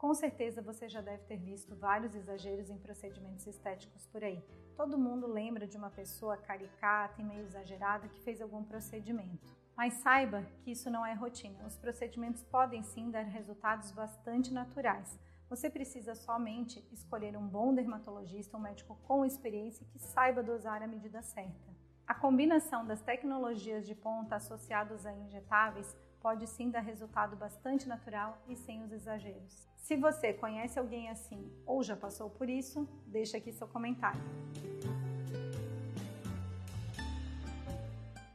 Com certeza você já deve ter visto vários exageros em procedimentos estéticos por aí. Todo mundo lembra de uma pessoa caricata e meio exagerada que fez algum procedimento. Mas saiba que isso não é rotina. Os procedimentos podem sim dar resultados bastante naturais. Você precisa somente escolher um bom dermatologista, um médico com experiência que saiba dosar a medida certa. A combinação das tecnologias de ponta associadas a injetáveis pode sim dar resultado bastante natural e sem os exageros. Se você conhece alguém assim ou já passou por isso, deixa aqui seu comentário.